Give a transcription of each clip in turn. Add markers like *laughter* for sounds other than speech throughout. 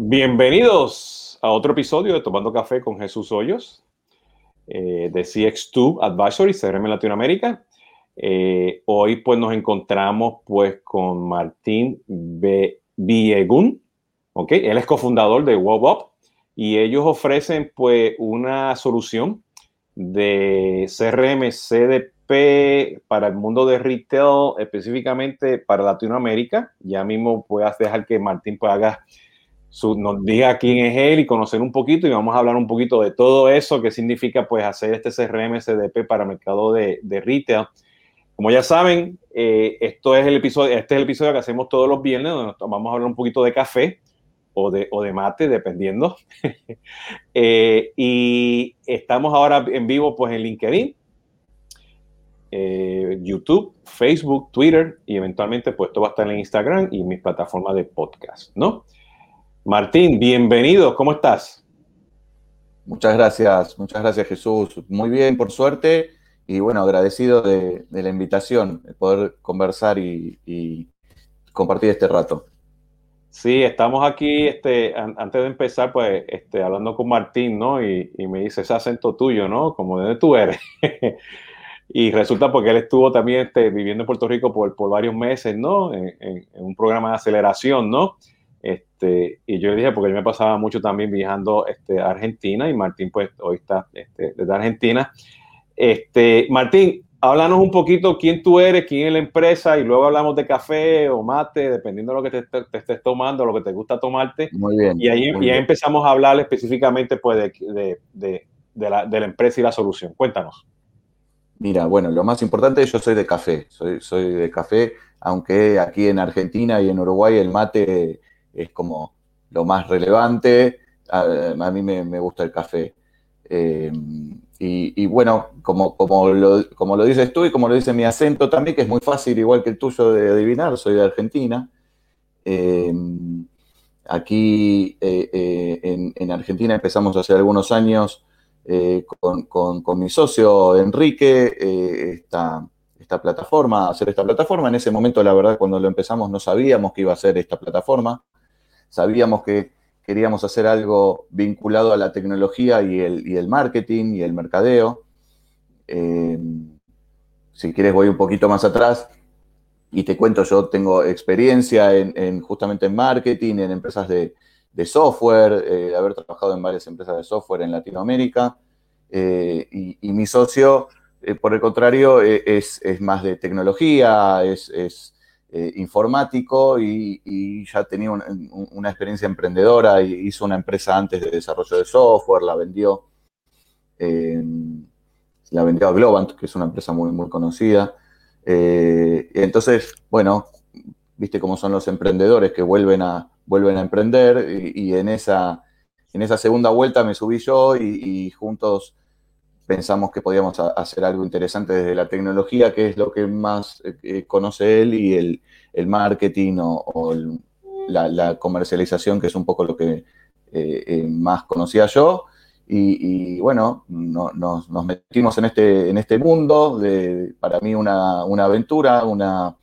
Bienvenidos a otro episodio de Tomando Café con Jesús Hoyos eh, de CX2 Advisory, CRM Latinoamérica. Eh, hoy pues nos encontramos pues con Martín. Viegun, ¿ok? Él es cofundador de WebUp y ellos ofrecen pues una solución de CRM CDP para el mundo de retail, específicamente para Latinoamérica. Ya mismo puedes dejar que Martín pues haga nos diga quién es él y conocer un poquito y vamos a hablar un poquito de todo eso, qué significa pues hacer este CRM CDP para mercado de, de retail. Como ya saben, eh, esto es el episodio, este es el episodio que hacemos todos los viernes, donde vamos a hablar un poquito de café o de, o de mate, dependiendo. *laughs* Eh, y estamos ahora en vivo pues en LinkedIn, eh, YouTube, Facebook, Twitter y eventualmente pues esto va a estar en Instagram y mis plataformas de podcast, ¿no? Martín, bienvenido, ¿cómo estás? Muchas gracias, muchas gracias Jesús. Muy bien, por suerte, y bueno, agradecido de, la invitación, de poder conversar y, compartir este rato. Sí, estamos aquí, este, antes de empezar, pues, este, hablando con Martín, ¿no? Y, me dice ese acento tuyo, ¿no? Como de dónde tú eres. *laughs* y resulta porque él estuvo también este, viviendo en Puerto Rico por, varios meses, ¿no? En, en, un programa de aceleración, ¿no? Este, y yo le dije, porque yo me pasaba mucho también viajando este, a Argentina y Martín pues hoy está este, desde Argentina. Este, Martín, háblanos un poquito quién tú eres, quién es la empresa y luego hablamos de café o mate, dependiendo de lo que te, estés tomando, lo que te gusta tomarte. Muy bien. Y ahí, empezamos a hablar específicamente pues, de, de, de, la, de la empresa y la solución. Cuéntanos. Mira, bueno, lo más importante, yo soy de café, soy, soy de café, aunque aquí en Argentina y en Uruguay el mate es como lo más relevante. A, mí me, gusta el café. Eh, y, bueno, como, como, lo, como lo dices tú y como lo dice mi acento también, que es muy fácil, igual que el tuyo, de adivinar, soy de Argentina. Eh, aquí eh, en, Argentina empezamos hace algunos años con, mi socio Enrique esta, esta plataforma, hacer esta plataforma. En ese momento, la verdad, cuando lo empezamos no sabíamos que iba a ser esta plataforma sabíamos que queríamos hacer algo vinculado a la tecnología y el, marketing y el mercadeo. Eh, si quieres voy un poquito más atrás y te cuento, yo tengo experiencia en, justamente en marketing, en empresas de, software, eh, haber trabajado en varias empresas de software en Latinoamérica. Eh, y, mi socio, por el contrario, es, más de tecnología, es eh, informático y, ya tenía una experiencia emprendedora, y hizo una empresa antes de desarrollo de software, la vendió, eh, la vendió a Globant, que es una empresa muy, muy conocida. Eh, entonces, bueno, viste cómo son los emprendedores que vuelven a, vuelven a emprender y, en, esa, en esa segunda vuelta me subí yo y juntos pensamos que podíamos hacer algo interesante desde la tecnología, que es lo que más eh, eh, conoce él, y el, marketing o, la, comercialización, que es un poco lo que eh, más conocía yo. Y, bueno, nos, metimos en este, en este mundo, de, para mí una, aventura, una,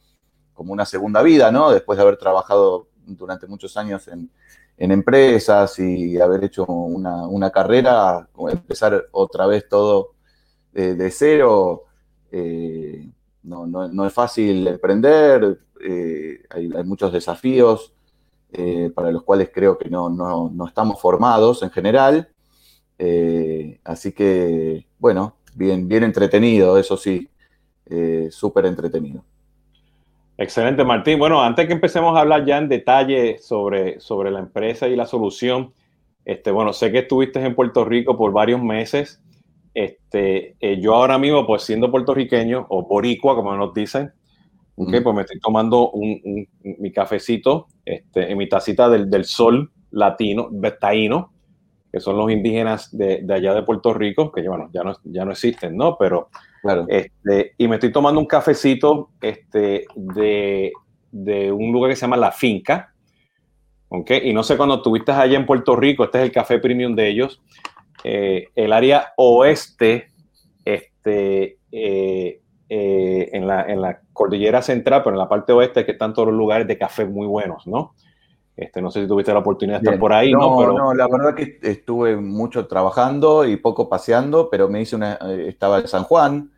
como una segunda vida, ¿no? Después de haber trabajado durante muchos años en, en empresas y haber hecho una, carrera, empezar otra vez todo de, cero, eh, no, es fácil emprender, eh, hay, muchos desafíos eh, para los cuales creo que no, estamos formados en general. así que, bueno, bien, bien entretenido, eso sí, súper entretenido. Excelente, Martín. Bueno, antes que empecemos a hablar ya en detalle sobre, sobre la empresa y la solución, este, bueno, sé que estuviste en Puerto Rico por varios meses. Este, eh, yo ahora mismo, pues siendo puertorriqueño o boricua, como nos dicen, pues me estoy tomando un, mi cafecito este, en mi tacita del, del sol latino, taíno, que son los indígenas de, de, allá de Puerto Rico, que bueno, ya no, ya no existen, ¿no? Pero este, y me estoy tomando un cafecito este, de, un lugar que se llama La Finca. ¿okay? Y no sé cuando estuviste allá en Puerto Rico, este es el café premium de ellos. Eh, el área oeste, este, eh, eh, en, la, cordillera central, pero en la parte oeste, que están todos los lugares de café muy buenos, ¿no? Este, no sé si tuviste la oportunidad de estar por ahí, ¿no? No, no, la verdad que estuve mucho trabajando y poco paseando, pero me hice una, eh, estaba en San Juan,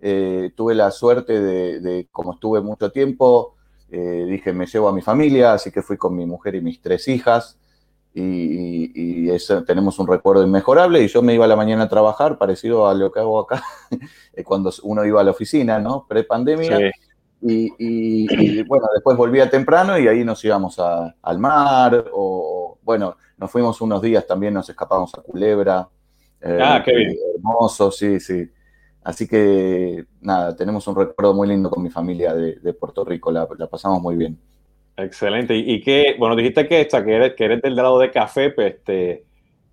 eh, tuve la suerte de, como estuve mucho tiempo, eh, dije, me llevo a mi familia, así que fui con mi mujer y mis tres hijas, y, eso, tenemos un recuerdo inmejorable, y yo me iba a la mañana a trabajar, parecido a lo que hago acá, *laughs* cuando uno iba a la oficina, ¿no? Pre-pandemia. Sí y, bueno, después volvía temprano y ahí nos íbamos al mar o, bueno, nos fuimos unos días también, nos escapamos a Culebra. Eh, ah, qué bien. Hermoso, sí, sí. Así que nada, tenemos un recuerdo muy lindo con mi familia de, Puerto Rico, la, pasamos muy bien. Excelente. Y, qué, bueno, dijiste que, que, eres, que eres del lado de café, pues este,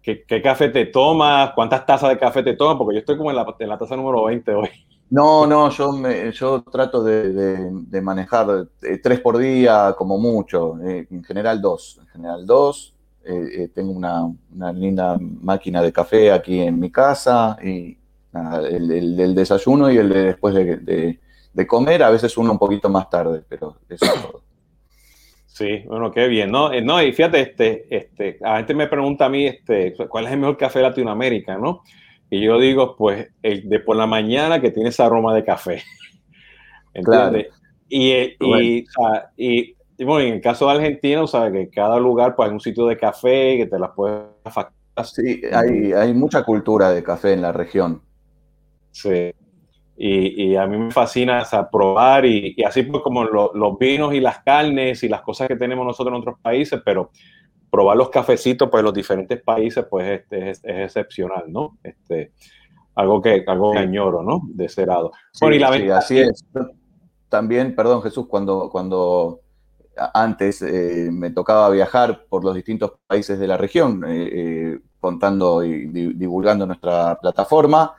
¿qué, café te tomas? ¿Cuántas tazas de café te tomas? Porque yo estoy como en la, en la taza número 20 hoy. No, no, yo, me, yo trato de, manejar eh, tres por día como mucho, eh, en general dos, en general dos. Eh, tengo una, linda máquina de café aquí en mi casa y el, del desayuno y el de después de, comer, a veces uno un poquito más tarde, pero eso es todo. Sí, bueno, qué bien, ¿no? no, y fíjate, este, este, a gente me pregunta a mí, este, ¿cuál es el mejor café de Latinoamérica, no? Y yo digo, pues, el de por la mañana que tiene ese aroma de café. *laughs* ¿Entiendes? Y, y, y, bueno, en el caso de Argentina, sabes que cada lugar pues hay un sitio de café que te las puedes Sí, hay, hay mucha cultura de café en la región. Sí. Y, y, a mí me fascina probar y, y, así pues como los vinos y las carnes y las cosas que tenemos nosotros en otros países, pero probar los cafecitos pues los diferentes países pues este, es, excepcional, ¿no? Este, algo que, algo que añoro, ¿no? De ese lado. y la sí, así es. También, perdón Jesús, cuando, cuando antes eh, me tocaba viajar por los distintos países de la región, eh, eh, contando y divulgando nuestra plataforma,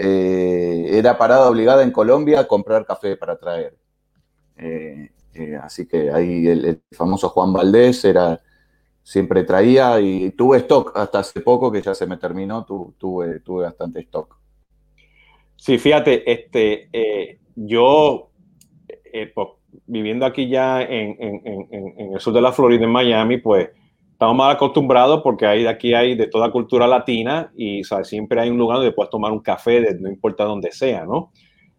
era parada obligada en Colombia a comprar café para traer. así que ahí el, famoso Juan Valdés era siempre traía y tuve stock hasta hace poco que ya se me terminó, tuve, tuve bastante stock. Sí, fíjate, este, eh, yo eh, viviendo aquí ya en, el sur de la Florida, en Miami, pues estamos más acostumbrados porque de aquí hay de toda cultura latina y siempre hay un lugar donde puedes tomar un café, no importa dónde sea, ¿no?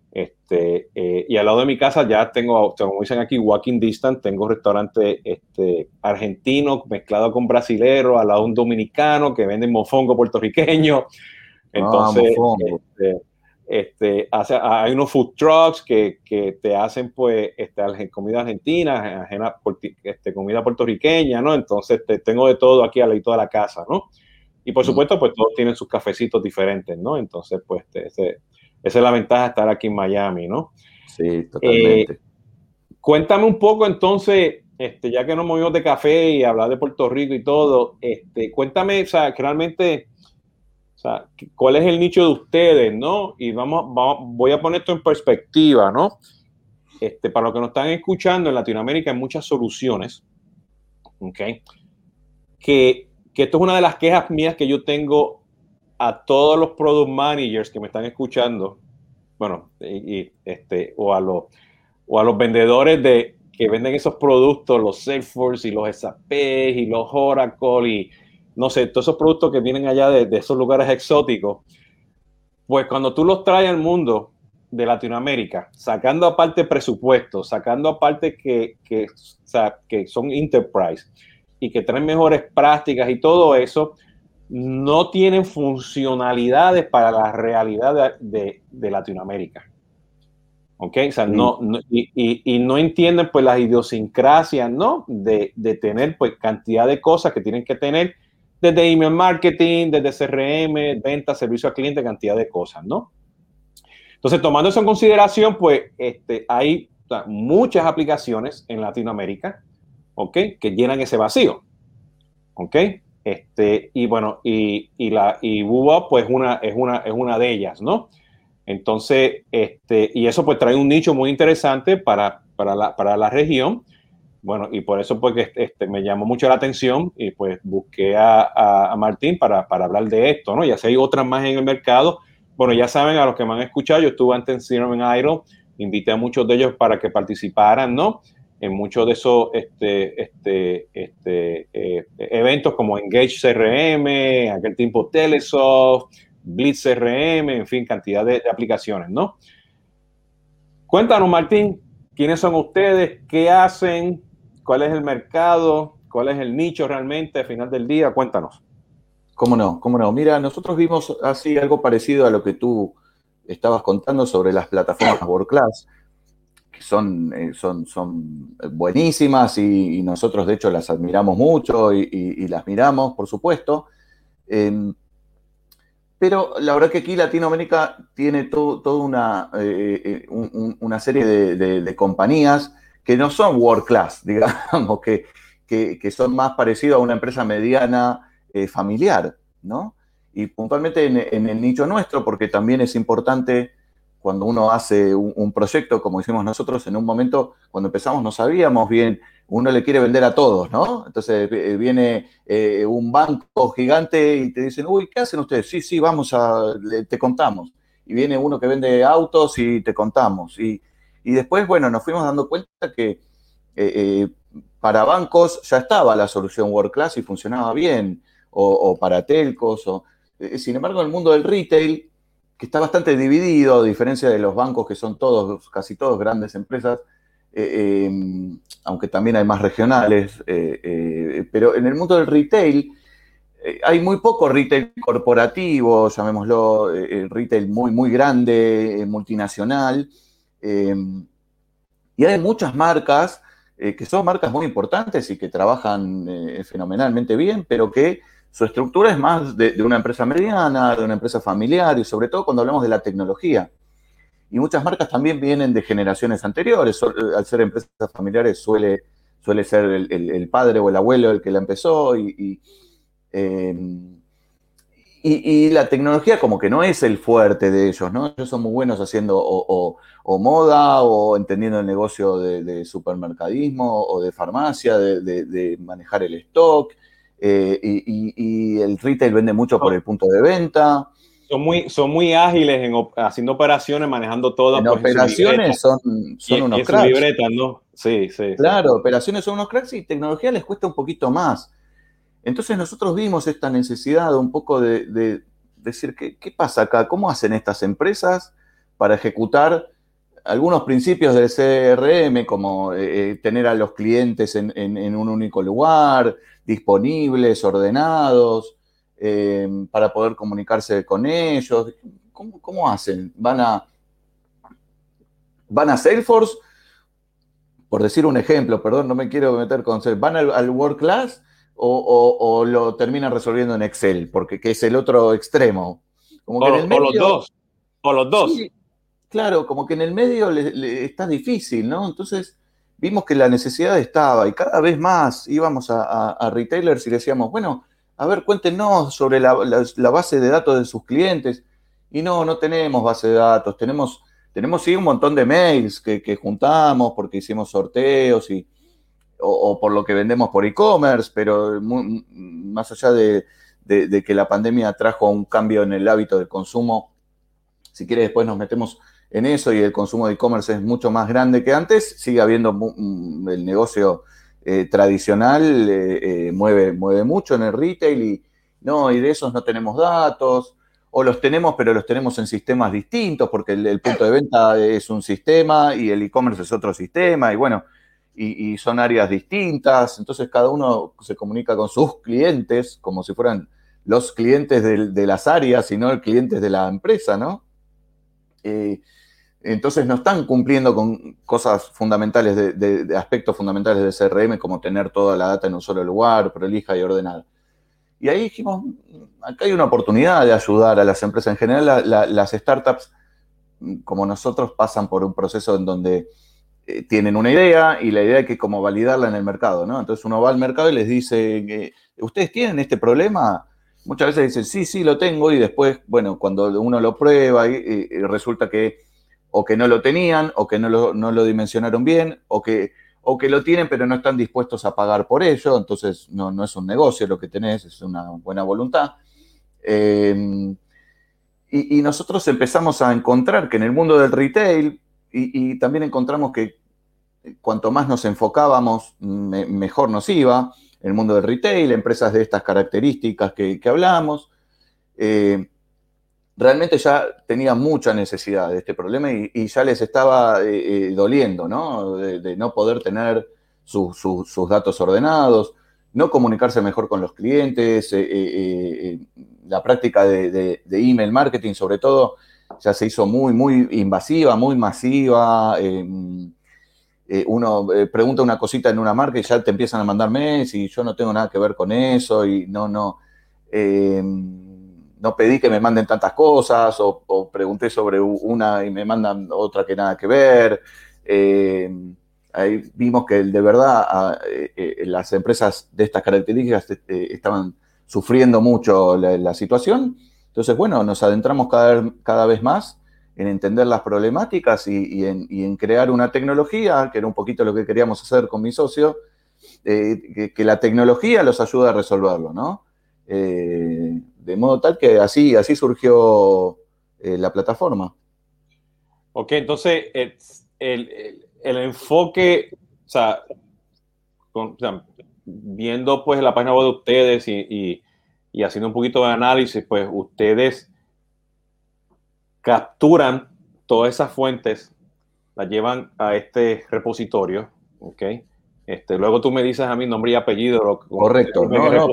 Este, eh, y al lado de mi casa ya tengo, como dicen aquí, walking distance, tengo un restaurante este, argentino mezclado con brasilero, al lado un dominicano que vende mofongo puertorriqueño. Ah, Entonces, este, este, hace, hay unos food trucks que, que te hacen pues este, comida argentina, ajena, este, comida puertorriqueña, ¿no? Entonces te, tengo de todo aquí al lado de la casa, ¿no? Y por supuesto, pues todos tienen sus cafecitos diferentes, ¿no? Entonces, pues ese, esa es la ventaja de estar aquí en Miami, ¿no? Sí, totalmente. Eh, cuéntame un poco entonces, este, ya que nos movimos de café y hablar de Puerto Rico y todo, este, cuéntame, o sea, realmente, o sea, cuál es el nicho de ustedes, ¿no? Y vamos, voy a poner esto en perspectiva, ¿no? Este, para los que nos están escuchando, en Latinoamérica hay muchas soluciones, ¿ok? Que, que esto es una de las quejas mías que yo tengo a todos los product managers que me están escuchando, bueno, y, este, o, a los, o a los vendedores de, que venden esos productos, los Salesforce y los SAP y los Oracle y no sé, todos esos productos que vienen allá de, esos lugares exóticos, pues cuando tú los traes al mundo de Latinoamérica, sacando aparte presupuestos, sacando aparte que, que, que son enterprise y que traen mejores prácticas y todo eso, no tienen funcionalidades para la realidad de, Latinoamérica. ¿Ok? O sea, no, y, no entienden pues las idiosincrasias, ¿no? De, tener pues cantidad de cosas que tienen que tener desde email marketing, desde CRM, venta, servicio al cliente, cantidad de cosas, ¿no? Entonces, tomando eso en consideración, pues este, hay muchas aplicaciones en Latinoamérica, ¿ok? Que llenan ese vacío, ¿ok? Este, y bueno, y, la y pues una, es, una, es una de ellas, ¿no? Entonces, este, y eso pues trae un nicho muy interesante para, para, la, para la región. Bueno, y por eso pues este, me llamó mucho la atención y pues busqué a, Martín para, hablar de esto, ¿no? Ya si hay otras más en el mercado. Bueno, ya saben, a los que me han escuchado, yo estuve antes en Cinnamon Idol, invité a muchos de ellos para que participaran, ¿no? En muchos de esos este, este, este, eventos como Engage CRM, aquel tiempo Telesoft, Blitz CRM, en fin, cantidad de, aplicaciones, ¿no? Cuéntanos, Martín, quiénes son ustedes, qué hacen, cuál es el mercado, cuál es el nicho realmente al final del día. Cuéntanos. ¿Cómo no? ¿Cómo no? Mira, nosotros vimos así algo parecido a lo que tú estabas contando sobre las plataformas World Class, que son, eh, son, son buenísimas y, nosotros de hecho las admiramos mucho y, las miramos, por supuesto. Em, pero la verdad que aquí Latinoamérica tiene toda una, eh, eh, una serie de, compañías que no son world class, *laughs* digamos, que, que, son más parecidos a una empresa mediana familiar, ¿no? y puntualmente en, el nicho nuestro, porque también es importante cuando uno hace un, proyecto, como hicimos nosotros, en un momento, cuando empezamos no sabíamos bien, uno le quiere vender a todos, ¿no? Entonces eh, viene eh, un banco gigante y te dicen, uy, ¿qué hacen ustedes? Sí, sí, vamos a, te contamos. Y viene uno que vende autos y te contamos. Y, después, bueno, nos fuimos dando cuenta que eh, para bancos ya estaba la solución World Class y funcionaba bien, o, para telcos, o, eh, sin embargo, el mundo del retail, que está bastante dividido, a diferencia de los bancos que son todos, casi todos grandes empresas, eh, em, aunque también hay más regionales, eh, pero en el mundo del retail hay muy poco retail corporativo, llamémoslo retail muy, muy grande, multinacional, em, y hay muchas marcas que son marcas muy importantes y que trabajan fenomenalmente bien, pero que su estructura es más de, una empresa mediana, de una empresa familiar y sobre todo cuando hablamos de la tecnología. Y muchas marcas también vienen de generaciones anteriores. Al ser empresas familiares suele, suele ser el, padre o el abuelo el que la empezó em, y, y, la tecnología como que no es el fuerte de ellos, ¿no? Ellos son muy buenos haciendo o, moda o entendiendo el negocio de, supermercadismo o de farmacia, de manejar el stock eh, y, el retail vende mucho por el punto de venta. Son muy, son muy ágiles en, haciendo operaciones, manejando todo. En pues, operaciones son, son unos cracks. ¿no? Sí, sí. Claro, operaciones son unos cracks y tecnología les cuesta un poquito más. Entonces nosotros vimos esta necesidad un poco de, decir, ¿qué, ¿qué, pasa acá? ¿Cómo hacen estas empresas para ejecutar algunos principios del CRM, como eh, eh, tener a los clientes en, un único lugar, disponibles, ordenados, eh, para poder comunicarse con ellos. ¿Cómo, hacen? ¿Van a, ¿Van a Salesforce? Por decir un ejemplo, perdón, no me quiero meter con Salesforce. ¿Van al, World Class o, lo terminan resolviendo en Excel? Porque que es el otro extremo. o, los dos. O los dos. Claro, como que en el medio le, está difícil, ¿no? Entonces vimos que la necesidad estaba y cada vez más íbamos a, retailers y decíamos, bueno, a ver, cuéntenos sobre la, base de datos de sus clientes. Y no, no tenemos base de datos, tenemos, tenemos sí un montón de mails que, juntamos porque hicimos sorteos y, o, por lo que vendemos por e-commerce, pero más allá de, que la pandemia trajo un cambio en el hábito del consumo, si quiere después nos metemos en eso y el consumo de e-commerce es mucho más grande que antes, sigue habiendo el negocio eh, tradicional, eh, eh, mueve, mueve mucho en el retail y, no, y de esos no tenemos datos, o los tenemos, pero los tenemos en sistemas distintos, porque el, punto de venta es un sistema y el e-commerce es otro sistema, y bueno, y, son áreas distintas, entonces cada uno se comunica con sus clientes como si fueran los clientes de, las áreas y no los clientes de la empresa, ¿no? Entonces no están cumpliendo con cosas fundamentales, de, aspectos fundamentales de CRM, como tener toda la data en un solo lugar, prolija y ordenada. Y ahí dijimos, acá hay una oportunidad de ayudar a las empresas. En general, las startups, como nosotros, pasan por un proceso en donde eh, tienen una idea y la idea hay que como validarla en el mercado, ¿no? Entonces uno va al mercado y les dice, ¿ustedes tienen este problema? Muchas veces dicen, sí, sí, lo tengo, y después, bueno, cuando uno lo prueba y resulta que o que no lo tenían, o que no lo, dimensionaron bien, o que, o que lo tienen pero no están dispuestos a pagar por ello, entonces no, es un negocio lo que tenés, es una buena voluntad. Em, y, nosotros empezamos a encontrar que en el mundo del retail, y, también encontramos que cuanto más nos enfocábamos, mejor nos iba. el mundo del retail, empresas de estas características que, hablamos. Eh, realmente ya tenía mucha necesidad de este problema y, ya les estaba eh, doliendo, ¿no? De, no poder tener sus datos ordenados, no comunicarse mejor con los clientes, la práctica de, email marketing sobre todo ya se hizo muy, muy invasiva, muy masiva. Eh, uno eh, pregunta una cosita en una marca y ya te empiezan a mandar mails y yo no tengo nada que ver con eso y no, no, em, no pedí que me manden tantas cosas o, pregunté sobre una y me mandan otra que nada que ver. Em, ahí vimos que de verdad ah, eh, las empresas de estas características estaban sufriendo mucho la situación entonces, bueno, nos adentramos cada, cada vez más en entender las problemáticas y, en, crear una tecnología, que era un poquito lo que queríamos hacer con mi socio, eh, que, la tecnología los ayude a resolverlo, ¿no? Eh, de modo tal que así, así surgió eh, la plataforma. Ok, entonces el, enfoque, o sea, viendo pues la página web de ustedes y y haciendo un poquito de análisis, pues ustedes capturan todas esas fuentes, las llevan a este repositorio, ¿ok? Este, luego tú me dices a mi nombre y apellido. Correcto, no, no,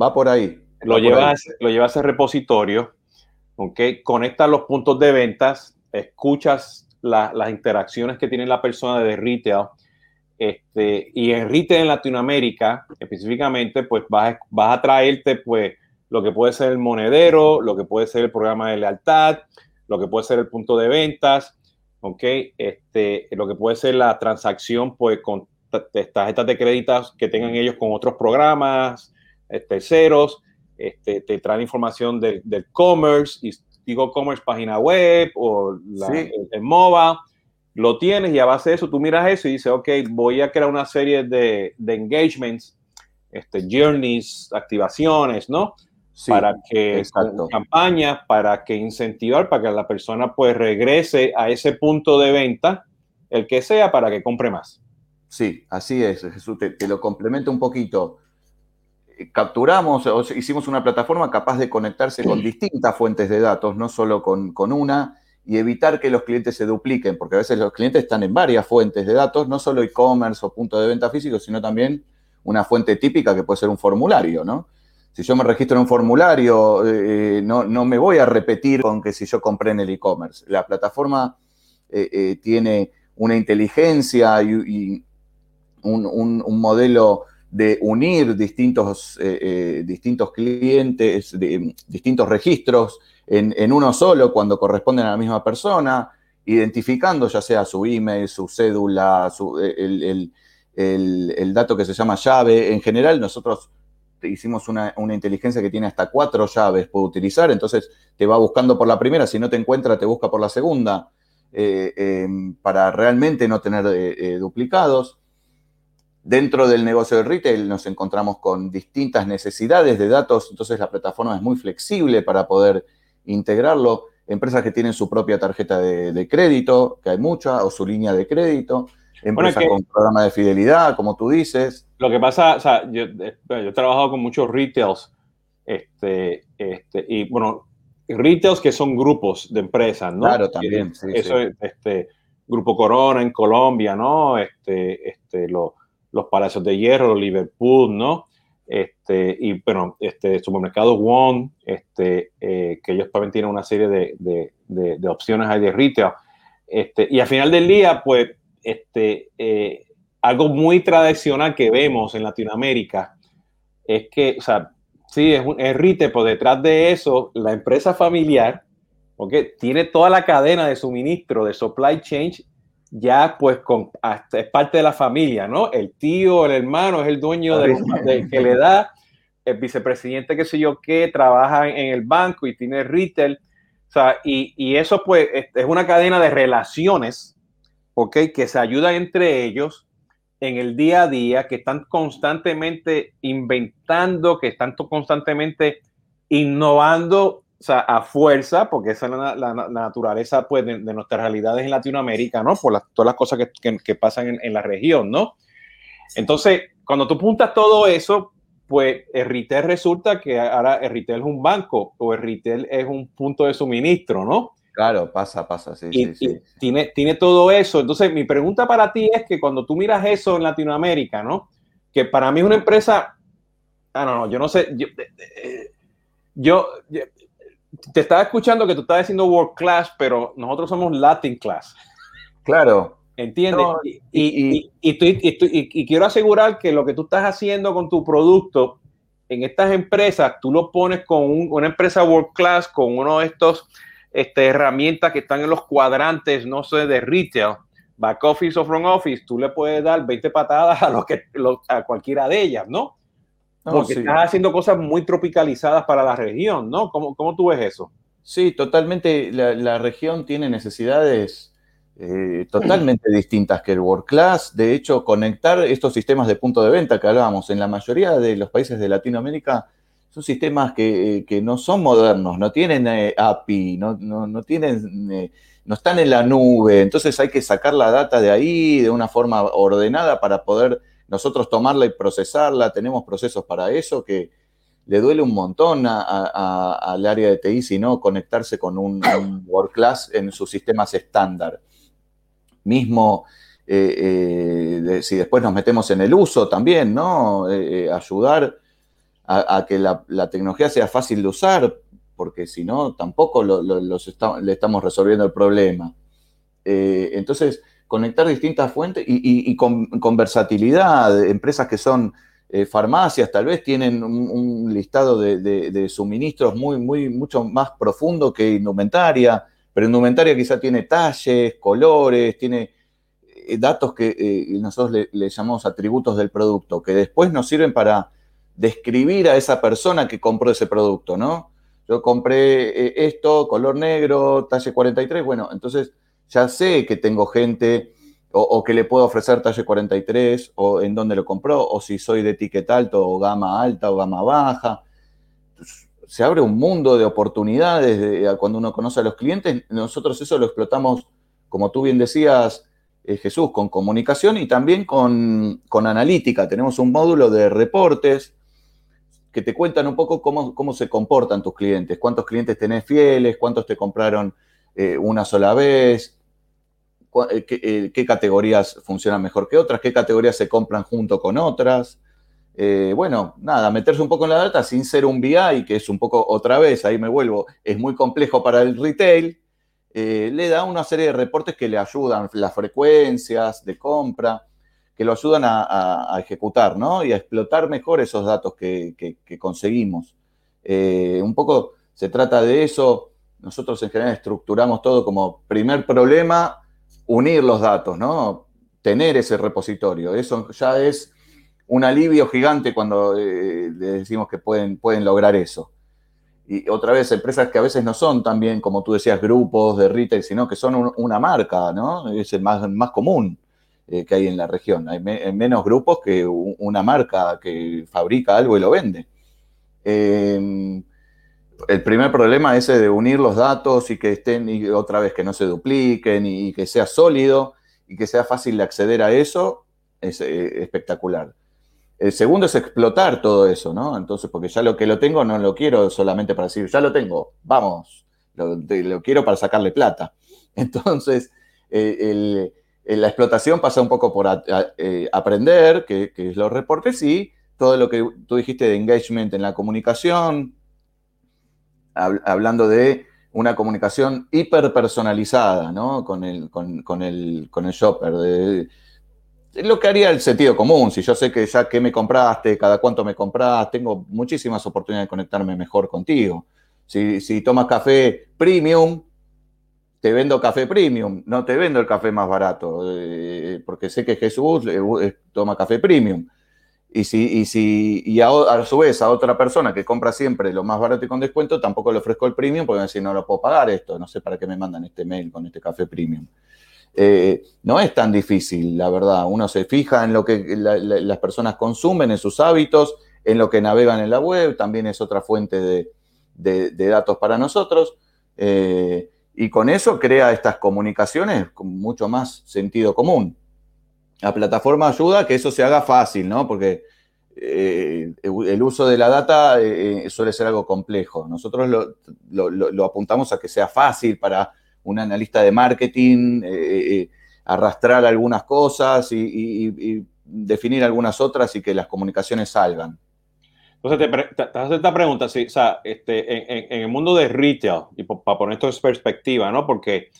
va, por ahí. Lo, llevas, lo llevas al repositorio, ¿ok? Conectas los puntos de ventas, escuchas las interacciones que tiene la persona de retail, este, y en retail en Latinoamérica, específicamente, pues vas, vas a traerte pues lo que puede ser el monedero, lo que puede ser el programa de lealtad, lo que puede ser el punto de ventas, ¿ok? Este, lo que puede ser la transacción pues con tarjetas de créditos que tengan ellos con otros programas eh, terceros, este, te traen información del, commerce, y digo commerce página web o la, el, el MOBA, lo tienes y a base de eso tú miras eso y dices, ok, voy a crear una serie de, de engagements, este, journeys, activaciones, ¿no? Para que campañas, para que incentivar, para que la persona pues regrese a ese punto de venta, el que sea, para que compre más. Sí, así es, Jesús, te, lo complemento un poquito. Capturamos, hicimos una plataforma capaz de conectarse con distintas fuentes de datos, no solo con, con una, y evitar que los clientes se dupliquen, porque a veces los clientes están en varias fuentes de datos, no solo e-commerce o punto de venta físico, sino también una fuente típica que puede ser un formulario, ¿no? Si yo me registro en un formulario, eh, no, me voy a repetir con que si yo compré en el e-commerce. La plataforma eh, eh, tiene una inteligencia y, un, modelo de unir distintos, distintos clientes, distintos registros en, uno solo cuando corresponden a la misma persona, identificando ya sea su email, su cédula, el, dato que se llama llave. En general, nosotros hicimos una, inteligencia que tiene hasta cuatro llaves, puede utilizar, entonces te va buscando por la primera, si no te encuentra, te busca por la segunda, eh, em, para realmente no tener eh, eh, duplicados. Dentro del negocio del retail nos encontramos con distintas necesidades de datos, entonces la plataforma es muy flexible para poder integrarlo. Empresas que tienen su propia tarjeta de, crédito, que hay muchas, o su línea de crédito. Empresas con programa de fidelidad, como tú dices. Lo que pasa, o sea, yo, eh, he trabajado con muchos retails, este, este, y bueno, retails que son grupos de empresas, ¿no? Claro, también. Sí, eso es, este, Grupo Corona en Colombia, ¿no? Este, este, los Palacios de Hierro, Liverpool, ¿no? Este, y bueno, este, supermercado One, este, eh, que ellos también tienen una serie de, de, opciones ahí de retail. Este, y al final del día, pues, este, eh, algo muy tradicional que vemos en Latinoamérica es que, o sea, sí, es, un, es retail, pero detrás de eso, la empresa familiar, porque tiene toda la cadena de suministro, de supply chain ya pues con, es parte de la familia, ¿no? El tío, el hermano es el dueño de, que le da, el vicepresidente, qué sé yo qué, trabaja en el banco y tiene retail. O sea, y, y eso pues es una cadena de relaciones, ¿ok? Que se ayudan entre ellos en el día a día, que están constantemente inventando, que están constantemente innovando a fuerza, porque esa es la, naturaleza pues, de, nuestras realidades en Latinoamérica, ¿no? Por todas las cosas que, pasan en, la región, ¿no? Entonces, cuando tú puntas todo eso, pues retail resulta que ahora retail es un banco o retail es un punto de suministro, ¿no? Claro, pasa, pasa, sí, sí, sí. tiene, tiene todo eso. Entonces, mi pregunta para ti es que cuando tú miras eso en Latinoamérica, ¿no? Que para mí es una empresa, ah, no, no, yo no sé, yo, eh, yo, te estaba escuchando que tú estabas diciendo world class, pero nosotros somos Latin class. Claro. ¿Entiendes? y, y, quiero asegurar que lo que tú estás haciendo con tu producto en estas empresas, tú lo pones con una empresa world class, con uno de estos este, herramientas que están en los cuadrantes, no sé, de retail, back office o front office, tú le puedes dar 20 patadas a, lo que, a cualquiera de ellas, ¿no? Porque estás haciendo cosas muy tropicalizadas para la región, ¿no? ¿Cómo, cómo tú ves eso? Sí, totalmente. La, región tiene necesidades eh, totalmente distintas que el World Class. De hecho, conectar estos sistemas de punto de venta que hablábamos en la mayoría de los países de Latinoamérica son sistemas que, no son modernos, no tienen eh, API, no, tienen, eh, no están en la nube, entonces hay que sacar la data de ahí de una forma ordenada para poder nosotros tomarla y procesarla, tenemos procesos para eso que le duele un montón al área de TI si no conectarse con un, World Class en sus sistemas estándar. Mismo eh, si después nos metemos en el uso también, ¿no? ayudar a, que la, tecnología sea fácil de usar, porque si no, tampoco le estamos resolviendo el problema. Eh, entonces, conectar distintas fuentes y, con, versatilidad, empresas que son eh, farmacias, tal vez tienen un, listado de, suministros muy, muy, mucho más profundo que indumentaria, pero indumentaria quizá tiene talles, colores, tiene eh, datos que nosotros le, llamamos atributos del producto, que después nos sirven para describir a esa persona que compró ese producto, ¿no? Yo compré eh, esto, color negro, talle 43, bueno, entonces ya sé que tengo gente o, que le puedo ofrecer talle 43 o en dónde lo compró, o si soy de etiqueta alto o gama alta o gama baja. Se abre un mundo de oportunidades cuando uno conoce a los clientes. Nosotros eso lo explotamos, como tú bien decías, eh, Jesús, con comunicación y también con, con analítica. Tenemos un módulo de reportes que te cuentan un poco cómo, se comportan tus clientes, cuántos clientes tenés fieles, cuántos te compraron eh, una sola vez, eh, eh, qué, categorías funcionan mejor que otras, qué categorías se compran junto con otras. bueno, nada, meterse un poco en la data sin ser un BI, que es un poco otra vez, ahí me vuelvo, es muy complejo para el retail, le da una serie de reportes que le ayudan, las frecuencias de compra, que lo ayudan a, ejecutar, ¿no? Y a explotar mejor esos datos que, conseguimos. Eh, un poco se trata de eso. Nosotros en general estructuramos todo como primer problema, unir los datos, ¿no? Tener ese repositorio. Eso ya es un alivio gigante cuando eh, decimos que pueden, pueden lograr eso. Y otra vez, empresas que a veces no son también, como tú decías, grupos de retail, sino que son una marca, ¿no? Es el más, más común. Eh, que hay en la región. Hay menos grupos que una marca que fabrica algo y lo vende. Em, el primer problema ese de unir los datos y que estén, y otra vez, que no se dupliquen y, que sea sólido y que sea fácil de acceder a eso, es eh, espectacular. El segundo es explotar todo eso, ¿no? Entonces, porque ya lo que lo tengo no lo quiero solamente para decir, ya lo tengo, vamos, lo, lo quiero para sacarle plata. *laughs* Entonces, eh, el, la explotación pasa un poco por eh, aprender, que, es los reportes, y todo lo que tú dijiste de engagement en la comunicación, hablando de una comunicación hiperpersonalizada, ¿no? Con el, con, el, shopper. De, lo que haría el sentido común, si yo sé que ya que me compraste, cada cuánto me compras, tengo muchísimas oportunidades de conectarme mejor contigo. Si, si tomas café premium, te vendo café premium, no te vendo el café más barato, eh, porque sé que Jesús toma café premium. Y, si, y, si, y a, su vez a otra persona que compra siempre lo más barato y con descuento, tampoco le ofrezco el premium porque me decir, no lo puedo pagar esto, no sé para qué me mandan este mail con este café premium. Eh, no es tan difícil, la verdad. Uno se fija en lo que las personas consumen, en sus hábitos, en lo que navegan en la web, también es otra fuente de, datos para nosotros. Eh, y con eso crea estas comunicaciones con mucho más sentido común. la plataforma ayuda a que eso se haga fácil, ¿no? Porque eh, el uso de la data eh, suele ser algo complejo. Nosotros lo, apuntamos a que sea fácil para un analista de marketing eh, arrastrar algunas cosas y, definir algunas otras y que las comunicaciones salgan. Entonces, te, te, haces esta pregunta, sí, o sea, este, en, el mundo de retail, y para poner esto en perspectiva, ¿no? Porque,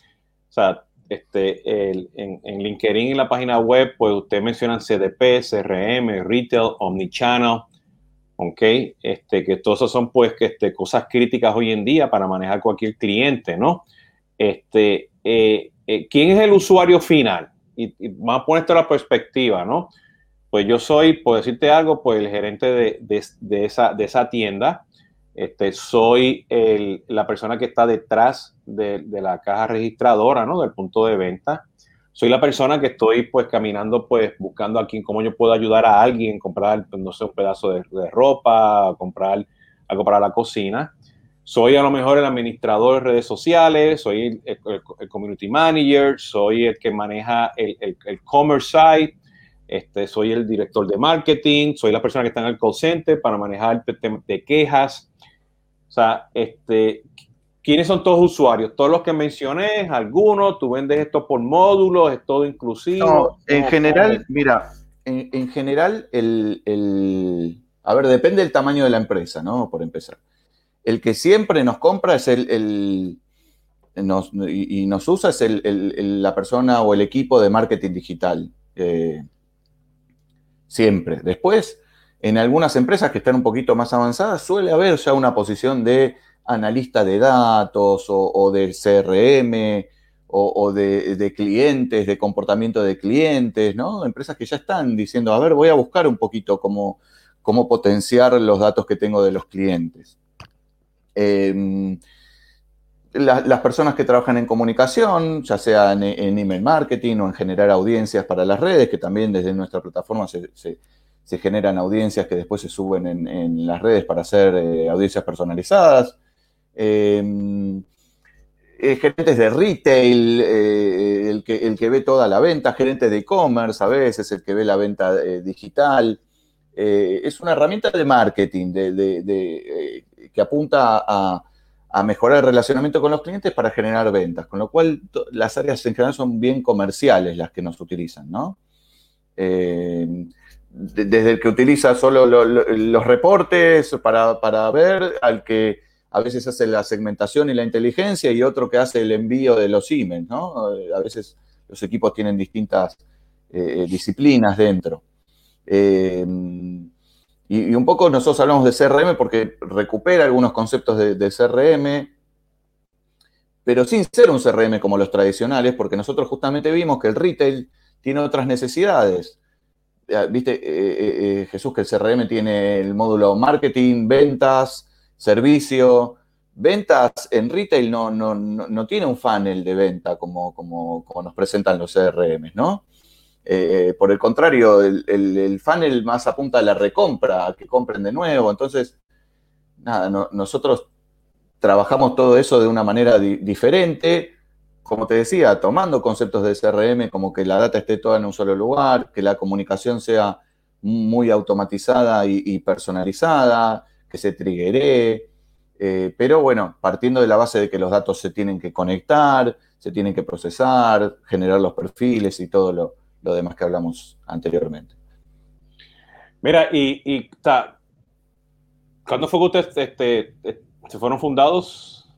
o sea, este, el, en, en, LinkedIn y la página web, pues ustedes mencionan CDP, CRM, Retail, Omnichannel, ¿ok? Este, que todos esos son pues que, este, cosas críticas hoy en día para manejar cualquier cliente, ¿no? Este, eh, eh, ¿Quién es el usuario final? Y, vamos a poner esto a la perspectiva, ¿no? Pues yo soy, por decirte algo, pues el gerente de, de, de esa, de esa tienda este, soy la persona que está detrás de, la caja registradora, ¿no? Del punto de venta. Soy la persona que estoy, pues, caminando, pues, buscando aquí cómo yo puedo ayudar a alguien, comprar, pues, no sé, un pedazo de, ropa, comprar algo para la cocina. Soy a lo mejor el administrador de redes sociales, soy el, community manager, soy el que maneja el, commerce site, este, soy el director de marketing, soy la persona que está en el call center para manejar de quejas, o sea, este, ¿quiénes son todos los usuarios? Todos los que mencioné, algunos, tú vendes esto por módulos, es todo inclusivo. No, en general, mira, en, general, el, a ver, depende del tamaño de la empresa, ¿no? Por empezar. El que siempre nos compra es el, y, nos usa es la persona o el equipo de marketing digital. Eh, siempre. Después, en algunas empresas que están un poquito más avanzadas suele haber ya una posición de analista de datos o, de CRM o, de, clientes, de comportamiento de clientes, ¿no? Empresas que ya están diciendo, a ver, voy a buscar un poquito cómo, cómo potenciar los datos que tengo de los clientes. Las personas que trabajan en comunicación, ya sea en, email marketing o en generar audiencias para las redes, que también desde nuestra plataforma se generan audiencias que después se suben en, las redes para hacer eh, audiencias personalizadas. Em, eh, gerentes de retail, eh, el, que, ve toda la venta, gerentes de e-commerce a veces, el que ve la venta digital. es una herramienta de marketing que apunta a, a, mejorar el relacionamiento con los clientes para generar ventas, con lo cual las áreas en general son bien comerciales las que nos utilizan, ¿no? desde el que utiliza solo los reportes para, ver, al que a veces hace la segmentación y la inteligencia y otro que hace el envío de los emails, ¿no? A veces los equipos tienen distintas eh, disciplinas dentro. Eh, y, un poco nosotros hablamos de CRM porque recupera algunos conceptos de, CRM, pero sin ser un CRM como los tradicionales, porque nosotros justamente vimos que el retail tiene otras necesidades Ah, viste, eh, eh, eh, Jesús, que el CRM tiene el módulo marketing, ventas, servicio. Ventas en retail no, no, tiene un funnel de venta como, como, nos presentan los CRM, ¿no? Por el contrario, el, funnel más apunta a la recompra, a que compren de nuevo. Entonces, nada, nosotros trabajamos todo eso de una manera diferente como te decía, tomando conceptos de CRM, como que la data esté toda en un solo lugar, que la comunicación sea muy automatizada y, personalizada, que se triggere, eh, pero bueno, partiendo de la base de que los datos se tienen que conectar, se tienen que procesar, generar los perfiles y todo lo, demás que hablamos anteriormente. Mira, y, y ¿cuándo fue que ustedes este, se fueron fundados?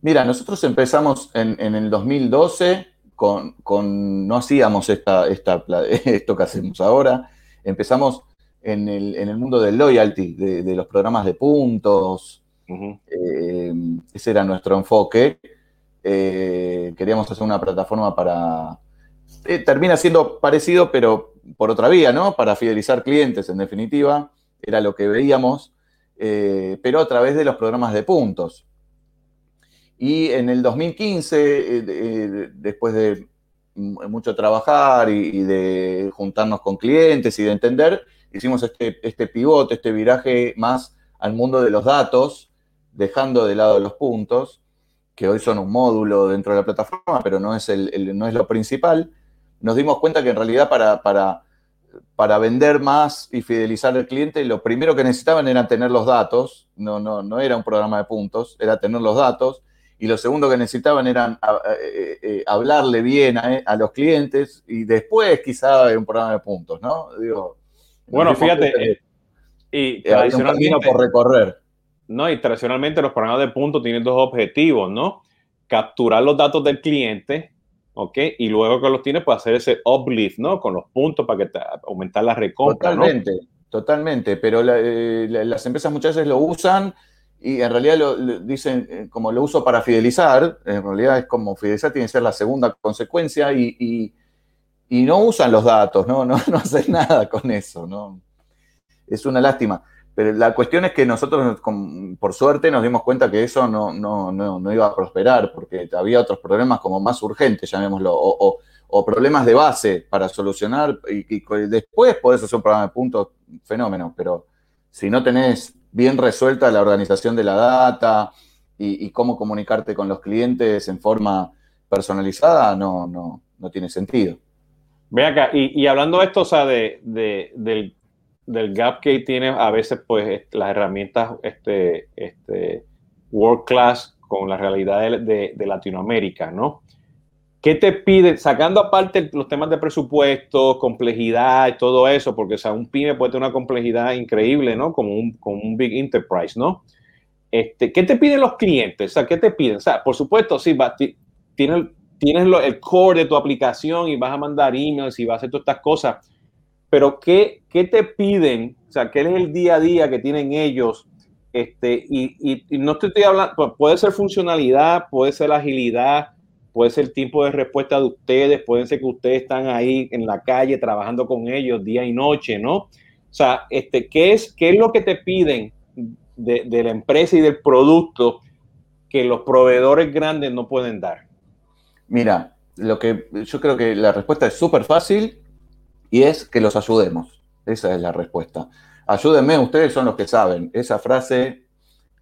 Mira, nosotros empezamos en, el 2012 con, no hacíamos esta, *laughs* esto que hacemos ahora, empezamos en el, mundo del loyalty, de, los programas de puntos, eh, ese era nuestro enfoque. Eh, queríamos hacer una plataforma para... Eh, termina siendo parecido, pero por otra vía, ¿no? Para fidelizar clientes, en definitiva, era lo que veíamos, pero a través de los programas de puntos. Y en el 2015, eh, eh, después de mucho trabajar y, de juntarnos con clientes y de entender, hicimos este, este pivote, este viraje más al mundo de los datos, dejando de lado los puntos, que hoy son un módulo dentro de la plataforma, pero no es, el, no es lo principal. Nos dimos cuenta que en realidad para, para, para vender más y fidelizar al cliente, lo primero que necesitaban era tener los datos, no, no, no era un programa de puntos, era tener los datos, y lo segundo que necesitaban era eh, eh, hablarle bien a, los clientes, y después quizá un programa de puntos, ¿no? Digo, bueno, fíjate, y tradicionalmente, por recorrer. No, y tradicionalmente los programas de puntos tienen dos objetivos, ¿no? Capturar los datos del cliente ¿ok? Y luego que los tienes, pues hacer ese uplift, ¿no? Con los puntos para que aumentar la recompra, Totalmente, totalmente, pero eh, las empresas muchas veces lo usan y en realidad lo, dicen eh, como lo uso para fidelizar, en realidad es como fidelizar tiene que ser la segunda consecuencia y, no usan los datos, ¿no? *laughs* No, no hacen nada con eso, ¿no? Es una lástima. Pero la cuestión es que nosotros, por suerte, nos dimos cuenta que eso no, no, iba a prosperar, porque había otros problemas como más urgentes, llamémoslo, o, problemas de base para solucionar, y, después podés hacer un programa de puntos, fenómeno, pero si no tenés bien resuelta la organización de la data y, cómo comunicarte con los clientes en forma personalizada, no, no, no tiene sentido. Ve acá, y, hablando de esto, o sea, de, del del gap que tiene a veces pues las herramientas este, este, world class con la realidad de, Latinoamérica, ¿no? ¿Qué te pide, sacando aparte los temas de presupuesto, complejidad y todo eso, porque o sea, un pyme puede tener una complejidad increíble, ¿no? Como un, como un big enterprise, ¿no? Este, ¿Qué te piden los clientes? O sea, ¿qué te piden? O sea, por supuesto, sí, tienes, tienes el core de tu aplicación y vas a mandar emails y vas a hacer todas estas cosas, pero ¿qué, ¿qué, te piden? O sea, ¿qué es el día a día que tienen ellos? Este, y, y, no estoy hablando, pues, puede ser funcionalidad, puede ser agilidad, puede ser tiempo de respuesta de ustedes, puede ser que ustedes están ahí en la calle trabajando con ellos día y noche, ¿no? O sea, este, ¿qué, es, qué es lo que te piden de, de la empresa y del producto que los proveedores grandes no pueden dar? Mira, lo que yo creo que la respuesta es súper fácil y es que los ayudemos. Esa es la respuesta. Ayúdenme, ustedes son los que saben. Esa frase.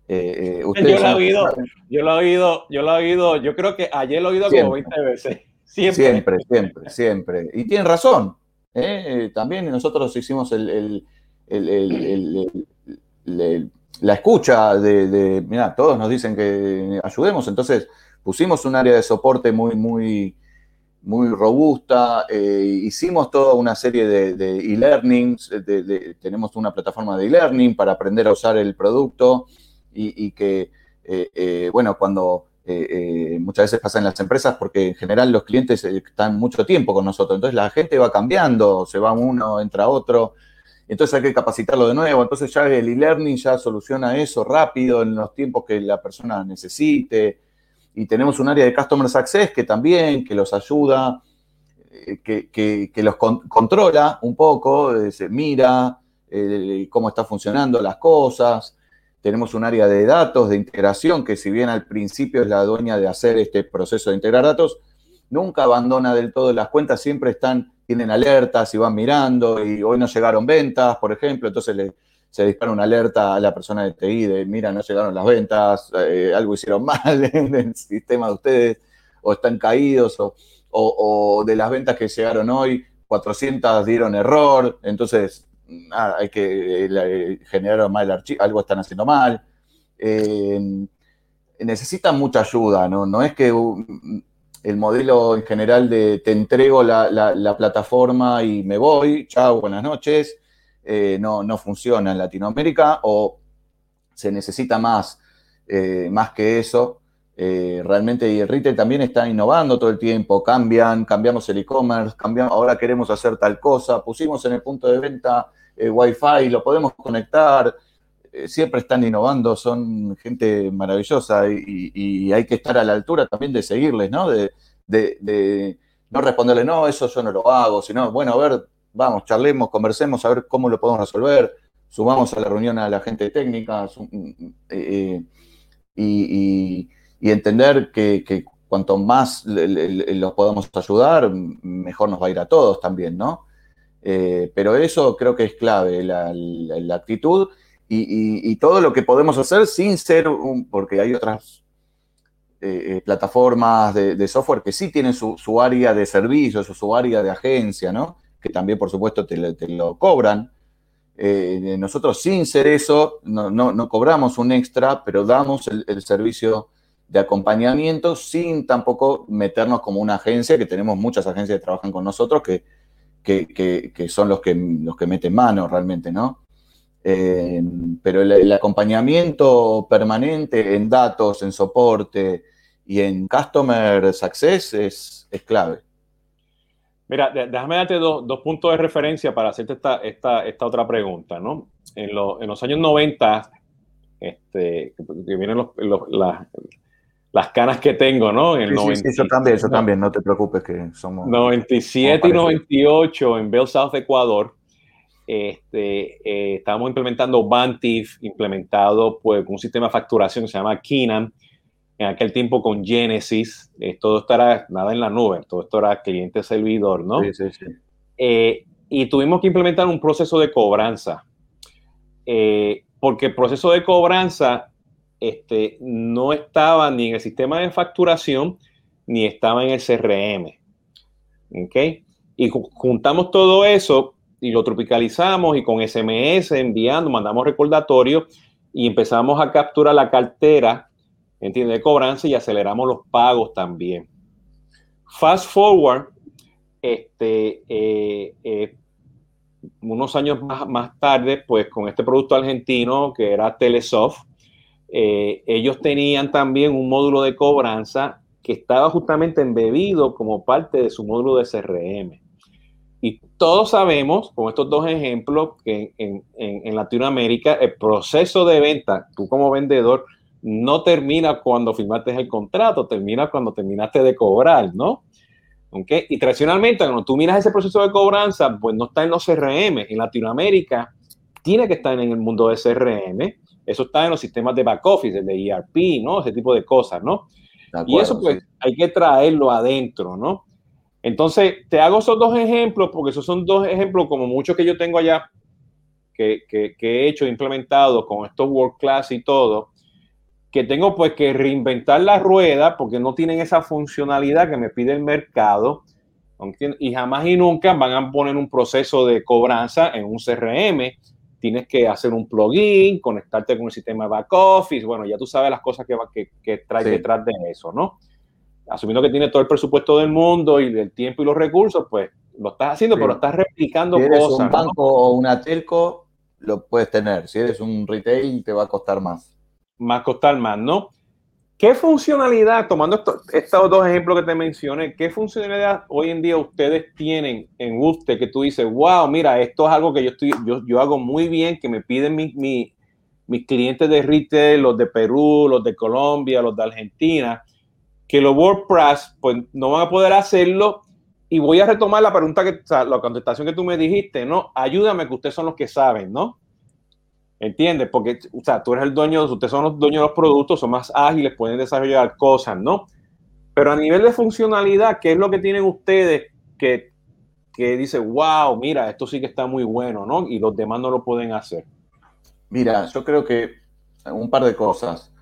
Eh, eh, yo la he oído, yo la he oído, yo la he oído, yo creo que ayer lo he oído como 20 veces. Siempre, siempre, siempre. siempre. Y tienen razón. ¿eh? También nosotros hicimos el, la escucha de, de, mira, todos nos dicen que ayudemos, entonces pusimos un área de soporte muy, muy, muy robusta. Eh, hicimos toda una serie de e-learnings, tenemos una plataforma de e-learning para aprender a usar el producto y, que, eh, eh, bueno, cuando muchas veces pasa en las empresas, porque en general los clientes están mucho tiempo con nosotros, entonces la gente va cambiando, se va uno, entra otro. Entonces hay que capacitarlo de nuevo. Entonces ya el e-learning ya soluciona eso rápido en los tiempos que la persona necesite y tenemos un área de Customer Success que también, que los ayuda, eh, que, los controla un poco, eh, se mira eh, cómo están funcionando las cosas. Tenemos un área de datos, de integración, que si bien al principio es la dueña de hacer este proceso de integrar datos, nunca abandona del todo las cuentas, siempre están, tienen alertas y van mirando, y hoy no llegaron ventas, por ejemplo, entonces le, se dispara una alerta a la persona de TI de, mira, no llegaron las ventas, eh, algo hicieron *laughs* mal en el sistema de ustedes, o están caídos, o, de las ventas que llegaron hoy, 400 dieron error, entonces hay que eh, generar mal archivo, algo están haciendo mal. Eh, necesitan mucha ayuda, ¿no? No es que el modelo en general de te entrego la, la plataforma y me voy, chao, buenas noches, eh, no, no, funciona en Latinoamérica o se necesita más, eh, más que eso. Eh, realmente el retail también está innovando todo el tiempo, cambian, cambiamos el e-commerce, ahora queremos hacer tal cosa, pusimos en el punto de venta Wi-Fi, lo podemos conectar, siempre están innovando, son gente maravillosa y, hay que estar a la altura también de seguirles, ¿no? De, de no responderle, no, eso yo no lo hago, sino, bueno, a ver, vamos, charlemos, conversemos, a ver cómo lo podemos resolver, sumamos a la reunión a la gente técnica eh, y, entender que, cuanto más los podamos ayudar, mejor nos va a ir a todos también, ¿no? Eh, pero eso creo que es clave, la, actitud y, todo lo que podemos hacer sin ser, un, porque hay otras plataformas de, software que sí tienen su, área de servicios o su área de agencia, ¿no? Que también, por supuesto, te, lo cobran. nosotros sin ser eso, no, cobramos un extra, pero damos el servicio de acompañamiento sin tampoco meternos como una agencia, que tenemos muchas agencias que trabajan con nosotros que, que, son los que, los que meten mano realmente, ¿no? Eh, pero el, acompañamiento permanente en datos, en soporte y en customer success es, es clave. Mira, déjame darte dos, puntos de referencia para hacerte esta, esta, esta otra pregunta, ¿no? En, en, los años 90, este, que vienen los, las canas que tengo, ¿no? En el sí, sí, también, eso también, no te preocupes que somos... 97 y 98 en Bell South, Ecuador, este, eh, estábamos implementando Bantif, implementado pues un sistema de facturación que se llama Kinan, en aquel tiempo con Genesis, eh, todo esto era nada en la nube, todo esto era cliente-servidor, ¿no? Sí, sí, sí. Eh, y tuvimos que implementar un proceso de cobranza, porque el proceso de cobranza este, no estaba ni en el sistema de facturación ni estaba en el CRM. ¿Ok? Y juntamos todo eso y lo tropicalizamos y con SMS enviando, mandamos recordatorios y empezamos a capturar la cartera, ¿entiendes? De cobranza y aceleramos los pagos también. Fast forward, este, eh, eh, unos años más, más tarde, pues con este producto argentino que era Telesoft, eh, ellos tenían también un módulo de cobranza que estaba justamente embebido como parte de su módulo de CRM. Y todos sabemos, con estos dos ejemplos, que en, Latinoamérica el proceso de venta, tú como vendedor, no termina cuando firmaste el contrato, termina cuando terminaste de cobrar, ¿no? ¿Okay? Y tradicionalmente, cuando tú miras ese proceso de cobranza, pues no está en los CRM. En Latinoamérica, tiene que estar en el mundo de CRM eso está en los sistemas de back office, el de ERP, ¿no? Ese tipo de cosas, ¿no? y eso pues hay que traerlo adentro, ¿no? Entonces, te hago esos dos ejemplos porque esos son dos ejemplos como muchos que yo tengo allá que, que, he hecho, implementado con estos World Class y todo, que tengo pues que reinventar la rueda porque no tienen esa funcionalidad que me pide el mercado y jamás y nunca van a poner un proceso de cobranza en un CRM tienes que hacer un plugin, conectarte con el sistema de back office, bueno, ya tú sabes las cosas que, que, que trae detrás de eso, ¿no? Asumiendo que tiene todo el presupuesto del mundo y del tiempo y los recursos, pues lo estás haciendo, pero estás replicando si eres cosas. un banco o una telco, lo puedes tener. Si eres un retail, te va a costar más. Más costar más, ¿no? ¿Qué funcionalidad, tomando estos dos ejemplos que te mencioné, qué funcionalidad hoy en día ustedes tienen en usted que tú dices, wow, mira, esto es algo que yo, estoy, yo, yo hago muy bien, que me piden mis clientes de retail, los de Perú, los de Colombia, los de Argentina, que los WordPress pues no van a poder hacerlo y voy a retomar la pregunta que, la contestación que tú me dijiste, ¿no? Ayúdame que ustedes son los que saben, ¿no? ¿Entiendes? Porque, o sea, tú eres el dueño, ustedes son los dueños de los productos, son más ágiles, pueden desarrollar cosas, ¿no? Pero a nivel de funcionalidad, ¿qué es lo que tienen ustedes que, que dice, wow, mira, esto sí que está muy bueno, ¿no? Y los demás no lo pueden hacer. Mira, yo creo que un par de cosas.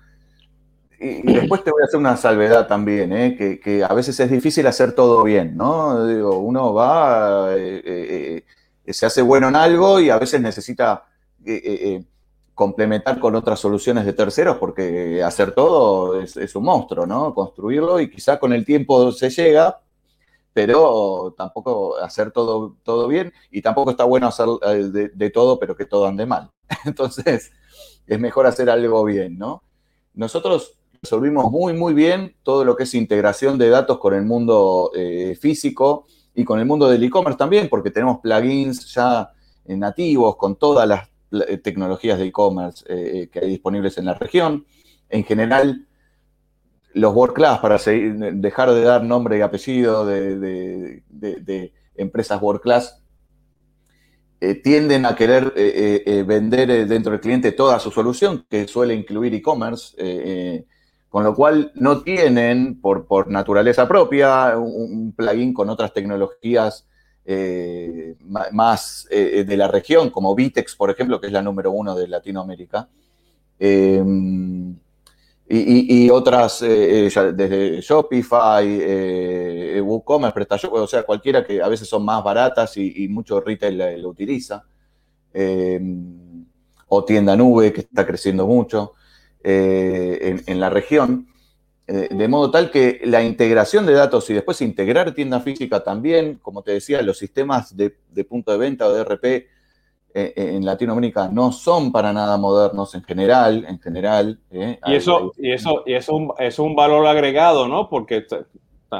Y, después te voy a hacer una salvedad también, ¿eh? que, que, a veces es difícil hacer todo bien, ¿no? Uno va, eh, eh, eh, se hace bueno en algo y a veces necesita complementar con otras soluciones de terceros, porque hacer todo es, un monstruo, ¿no? Construirlo y quizá con el tiempo se llega, pero tampoco hacer todo, todo bien y tampoco está bueno hacer eh, de, todo, pero que todo ande mal. *laughs* Entonces, es mejor hacer algo bien, ¿no? Nosotros resolvimos muy, muy bien todo lo que es integración de datos con el mundo eh, físico y con el mundo del e-commerce también, porque tenemos plugins ya nativos con todas las eh, tecnologías de e-commerce eh, que hay disponibles en la región. En general, los World Class, para dejar de dar nombre y apellido de, empresas World Class, eh, tienden a querer vender dentro del cliente toda su solución, que suele incluir e-commerce, con lo cual no tienen, por naturaleza propia, un, plugin con otras tecnologías eh, más eh, de la región, como Vitex, por ejemplo, que es la número uno de Latinoamérica. Em, Y, otras, eh, eh, desde Shopify, eh, WooCommerce, PrestaShop, o sea, cualquiera que a veces son más baratas y, mucho retail lo utiliza. o tienda nube, que está creciendo mucho en, la región. De modo tal que la integración de datos y después integrar tienda física también, como te decía, los sistemas de, de punto de venta o de RP eh, eh, en Latinoamérica no son para nada modernos en general, en general. Eh, y eso, y eso, y eso es un valor agregado, ¿no? Porque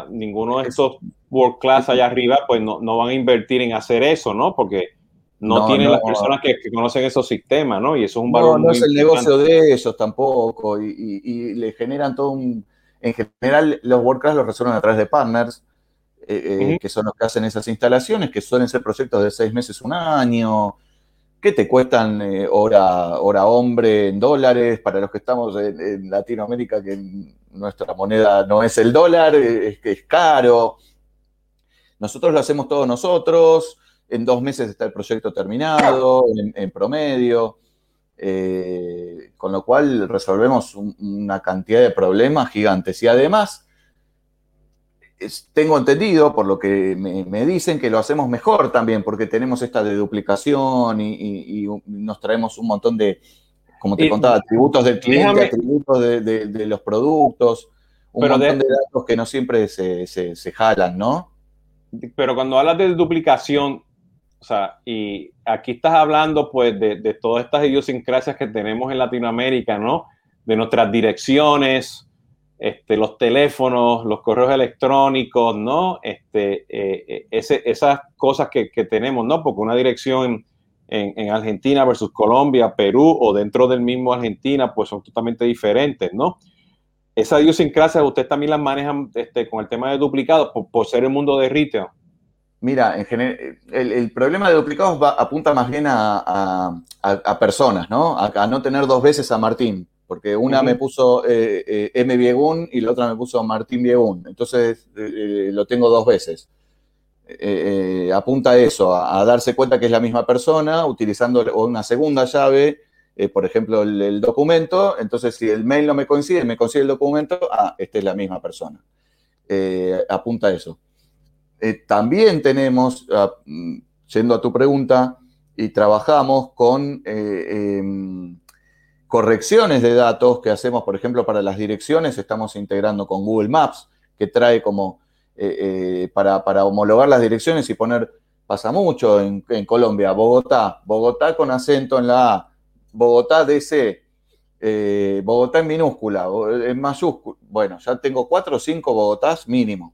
ninguno de esos world class allá arriba, pues no, van a invertir en hacer eso, ¿no? Porque no, tienen las personas que, conocen esos sistemas, ¿no? Y eso es un valor. No, no es el negocio de ellos tampoco, y, le generan todo un. En general, los world class los resuelven a través de partners. que son los que hacen esas instalaciones, que suelen ser proyectos de seis meses, un año, ¿Qué te cuestan eh, hora, hora hombre en dólares para los que estamos en, Latinoamérica, que nuestra moneda no es el dólar, es que es caro? Nosotros lo hacemos todos nosotros, en dos meses está el proyecto terminado, en, promedio, eh, con lo cual resolvemos una cantidad de problemas gigantes. Y además, tengo entendido, por lo que me, dicen, que lo hacemos mejor también, porque tenemos esta de duplicación y, nos traemos un montón de, como te contaba, atributos del cliente, atributos de, los productos, un montón de, datos que no siempre se, jalan, ¿no? Pero cuando hablas de duplicación, o sea, y aquí estás hablando pues de todas estas idiosincrasias que tenemos en Latinoamérica, ¿no? De nuestras direcciones, este, los teléfonos, los correos electrónicos, ¿no? Este, eh, eh, esas cosas que, tenemos, ¿no? Porque una dirección en, Argentina versus Colombia, Perú o dentro del mismo Argentina, pues son totalmente diferentes, ¿no? Esa idiosincrasia, usted también las maneja este, con el tema de duplicados por, ser el mundo de retail. Mira, en general, el, problema de duplicados apunta más bien a, personas, ¿no? a, no tener dos veces a Martín porque una me puso eh, eh, M. Biegun y la otra me puso Martín Biegun. Entonces eh, lo tengo dos veces. apunta a eso, a, darse cuenta que es la misma persona, utilizando una segunda llave, por ejemplo, el, documento. Entonces, si el mail no me coincide, me consigue el documento, ah, esta es la misma persona. apunta a eso. También tenemos, ah, mm, yendo a tu pregunta, y trabajamos con em, correcciones de datos que hacemos, por ejemplo, para las direcciones, estamos integrando con Google Maps, que trae como eh, eh, para, homologar las direcciones y poner, pasa mucho en, Colombia, Bogotá, Bogotá con acento en la A, Bogotá DC, eh, Bogotá en minúscula, en mayúscula. Bueno, ya tengo cuatro o cinco Bogotás mínimo.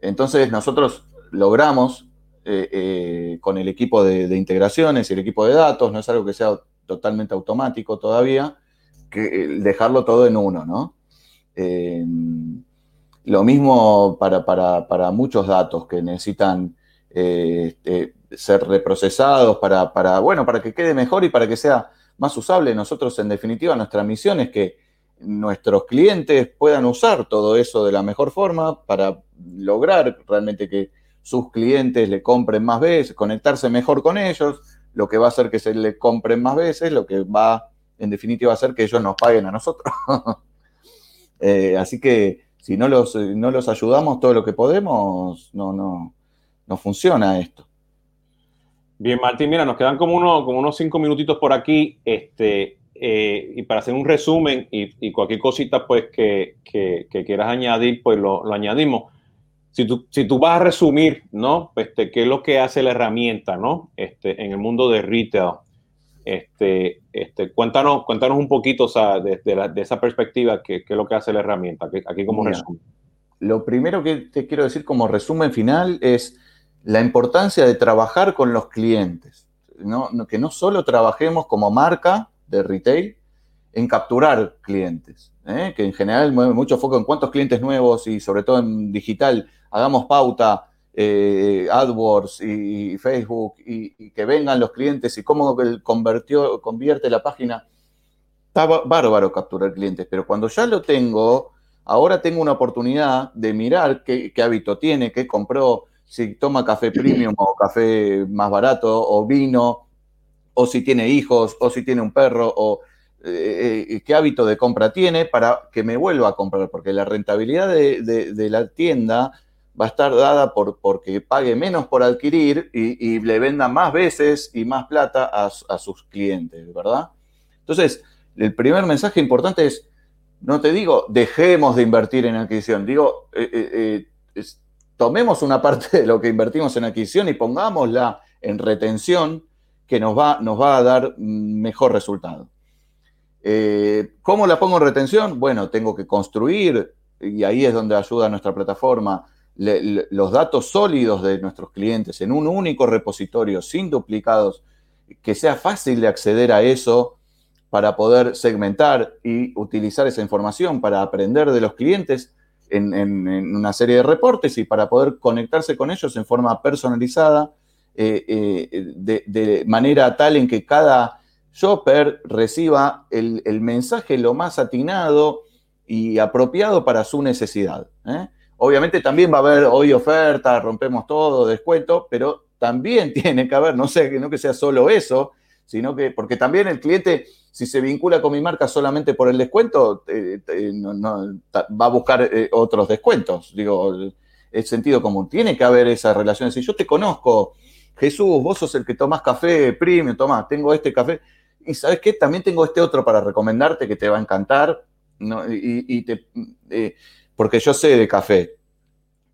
Entonces nosotros logramos eh, eh, con el equipo de, integraciones y el equipo de datos, no es algo que sea totalmente automático todavía, que dejarlo todo en uno, ¿no? Eh, lo mismo para, muchos datos que necesitan este, ser reprocesados para, para, bueno, para que quede mejor y para que sea más usable. Nosotros, en definitiva, nuestra misión es que nuestros clientes puedan usar todo eso de la mejor forma para lograr realmente que sus clientes le compren más veces, conectarse mejor con ellos, lo que va a hacer que se le compren más veces, lo que va, en definitiva, a hacer que ellos nos paguen a nosotros. *laughs* Eh, así que si no los, no los ayudamos todo lo que podemos, no, no, no funciona esto. Bien, Martín, mira, nos quedan como, como unos cinco minutitos por aquí. Este, eh, y para hacer un resumen y, cualquier cosita pues que, quieras añadir, pues lo, lo añadimos si tú, si tú vas a resumir, ¿no? Este, ¿Qué es lo que hace la herramienta, ¿no? Este, en el mundo de retail. Este, este, cuéntanos, cuéntanos un poquito, o sea, desde de esa perspectiva, ¿qué, ¿qué, es lo que hace la herramienta? Aquí como resumen. Lo primero que te quiero decir como resumen final es la importancia de trabajar con los clientes. ¿no? Que no solo trabajemos como marca de retail en capturar clientes, ¿eh? que en general mucho foco en cuántos clientes nuevos y sobre todo en digital hagamos pauta, eh, AdWords y, Facebook y, que vengan los clientes y cómo convirtió, convierte la página. Está bárbaro capturar clientes, pero cuando ya lo tengo, ahora tengo una oportunidad de mirar qué, hábito tiene, qué compró, si toma café premium o café más barato o vino, o si tiene hijos, o si tiene un perro, o qué hábito de compra tiene para que me vuelva a comprar, porque la rentabilidad de, la tienda va a estar dada por porque pague menos por adquirir y, le venda más veces y más plata a, sus clientes, ¿verdad? Entonces, el primer mensaje importante es, no te digo, dejemos de invertir en adquisición, digo, eh, eh, eh, tomemos una *laughs* parte de lo que invertimos en adquisición y pongámosla en retención, que nos va, nos va a dar mejor resultado. ¿Cómo la pongo en retención? Bueno, tengo que construir, y ahí es donde ayuda nuestra plataforma, los datos sólidos de nuestros clientes en un único repositorio, sin duplicados, que sea fácil de acceder a eso para poder segmentar y utilizar esa información para aprender de los clientes en, una serie de reportes y para poder conectarse con ellos en forma personalizada, eh, eh, de, manera tal en que cada shopper reciba el, mensaje lo más atinado y apropiado para su necesidad. ¿eh? Obviamente también va a haber hoy ofertas, rompemos todo, descuento, pero también *laughs* tiene que haber, no sé, no que sea solo eso, sino que, porque también el cliente, si se vincula con mi marca solamente por el descuento, va a buscar otros descuentos. Digo, es sentido común. Tiene que haber esa relación. Si yo te conozco, Jesús, vos sos el que tomás café premium, tomás, tengo este café. Y sabes qué, también tengo este otro para recomendarte que te va a encantar. Y, porque yo sé de café.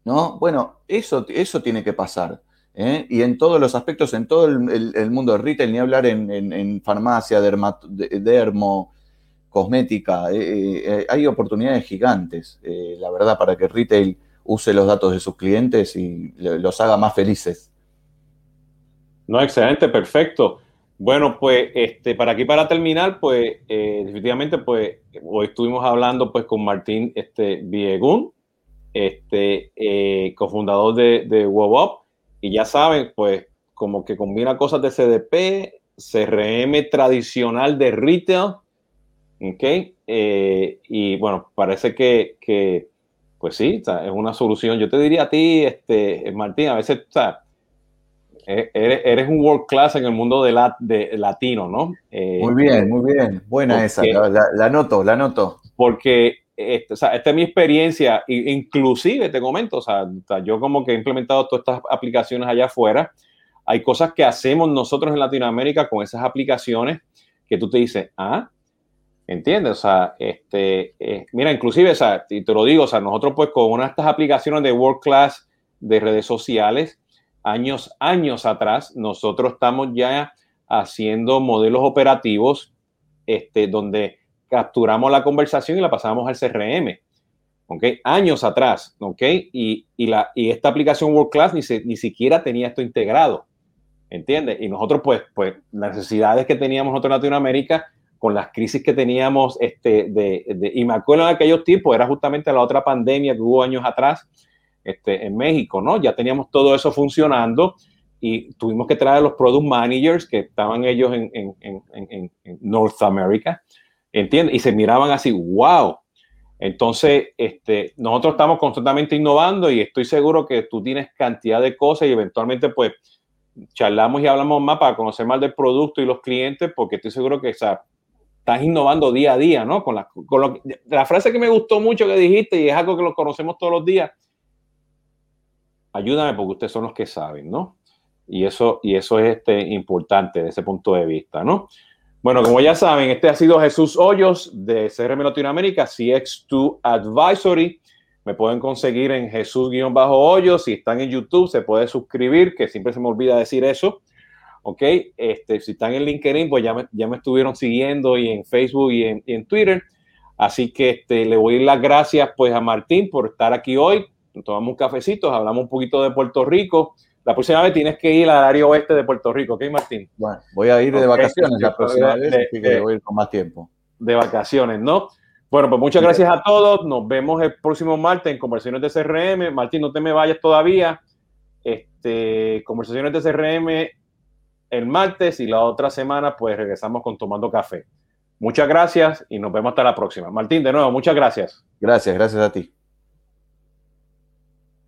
¿No? Bueno, eso, eso tiene que pasar. ¿eh? y en todos los aspectos, en todo el, mundo del retail, ni hablar en, farmacia, dermo, cosmética, eh, eh, hay oportunidades gigantes, la verdad, para que retail use los datos de sus clientes y los haga más felices. No, excelente, perfecto. Bueno, pues este, para aquí para terminar, pues definitivamente, pues hoy estuvimos hablando pues con Martín este, Viegun, este, cofundador de, de WebUp, y ya saben, pues como que combina cosas de CDP, CRM tradicional de retail, ¿ok? Eh, y bueno, parece que, pues sí, es una solución. Yo te diría a ti, este, Martín, a veces, o sea, e-, eres, un world class en el mundo de, la, de latino, ¿no? Eh, muy bien, muy bien. Buena esa, la, la, noto, la noto. Porque este, esta es mi experiencia, inclusive te comento, o sea, yo como que he implementado todas estas aplicaciones allá afuera, hay cosas que hacemos nosotros en Latinoamérica con esas aplicaciones que tú te dices, ah, ¿entiendes? O sea, este, eh, mira, inclusive, o sea, y te lo digo, o sea, nosotros pues con una de estas aplicaciones de World Class de redes sociales, años, años atrás, nosotros estamos ya haciendo modelos operativos este, donde capturamos la conversación y la pasamos al CRM. ¿ok? Años atrás, ¿ok? Y, la, y esta aplicación World Class ni, ni siquiera tenía esto integrado, ¿entiendes? Y nosotros, pues, pues, las necesidades que teníamos nosotros en Latinoamérica, con las crisis que teníamos, este, de, de, y me acuerdo en aquellos tiempos, era justamente la otra pandemia que hubo años atrás, este, en México, ¿no? Ya teníamos todo eso funcionando y tuvimos que traer a los product managers que estaban ellos en, en, en, en North America ¿entiendes? Y se miraban así, wow. Entonces, este, nosotros estamos constantemente innovando y estoy seguro que tú tienes cantidad de cosas y eventualmente pues charlamos y hablamos más para conocer más del producto y los clientes porque estoy seguro que o estás innovando día a día, ¿no? Con la, con la frase que me gustó mucho que dijiste y es algo que lo conocemos todos los días. Ayúdame porque ustedes son los que saben, ¿no? Y eso, y eso es este, importante desde ese punto de vista, ¿no? Bueno, como ya saben, este ha sido Jesús Hoyos de CRM Latinoamérica, CX2 Advisory. Me pueden conseguir en Jesús-Hoyos. Si están en YouTube, se puede suscribir, que siempre se me olvida decir eso. Ok, este, si están en LinkedIn, pues ya me, ya me estuvieron siguiendo y en Facebook y en, Twitter. Así que este, le voy a dar las gracias pues a Martín por estar aquí hoy. Tomamos un cafecito, hablamos un poquito de Puerto Rico la próxima vez tienes que ir al área oeste de Puerto Rico, ¿ok, Martín? Bueno, voy a ir de vacaciones la próxima vez, así que voy a ir con más tiempo. De vacaciones, ¿no? Bueno, pues muchas gracias a todos. Nos vemos el próximo martes en Conversaciones de CRM. Martín, no te me vayas todavía. Este, Conversaciones de CRM el martes y la otra semana, pues regresamos con Tomando Café. Muchas gracias y nos vemos hasta la próxima. Martín, de nuevo, muchas gracias. Gracias, gracias a ti.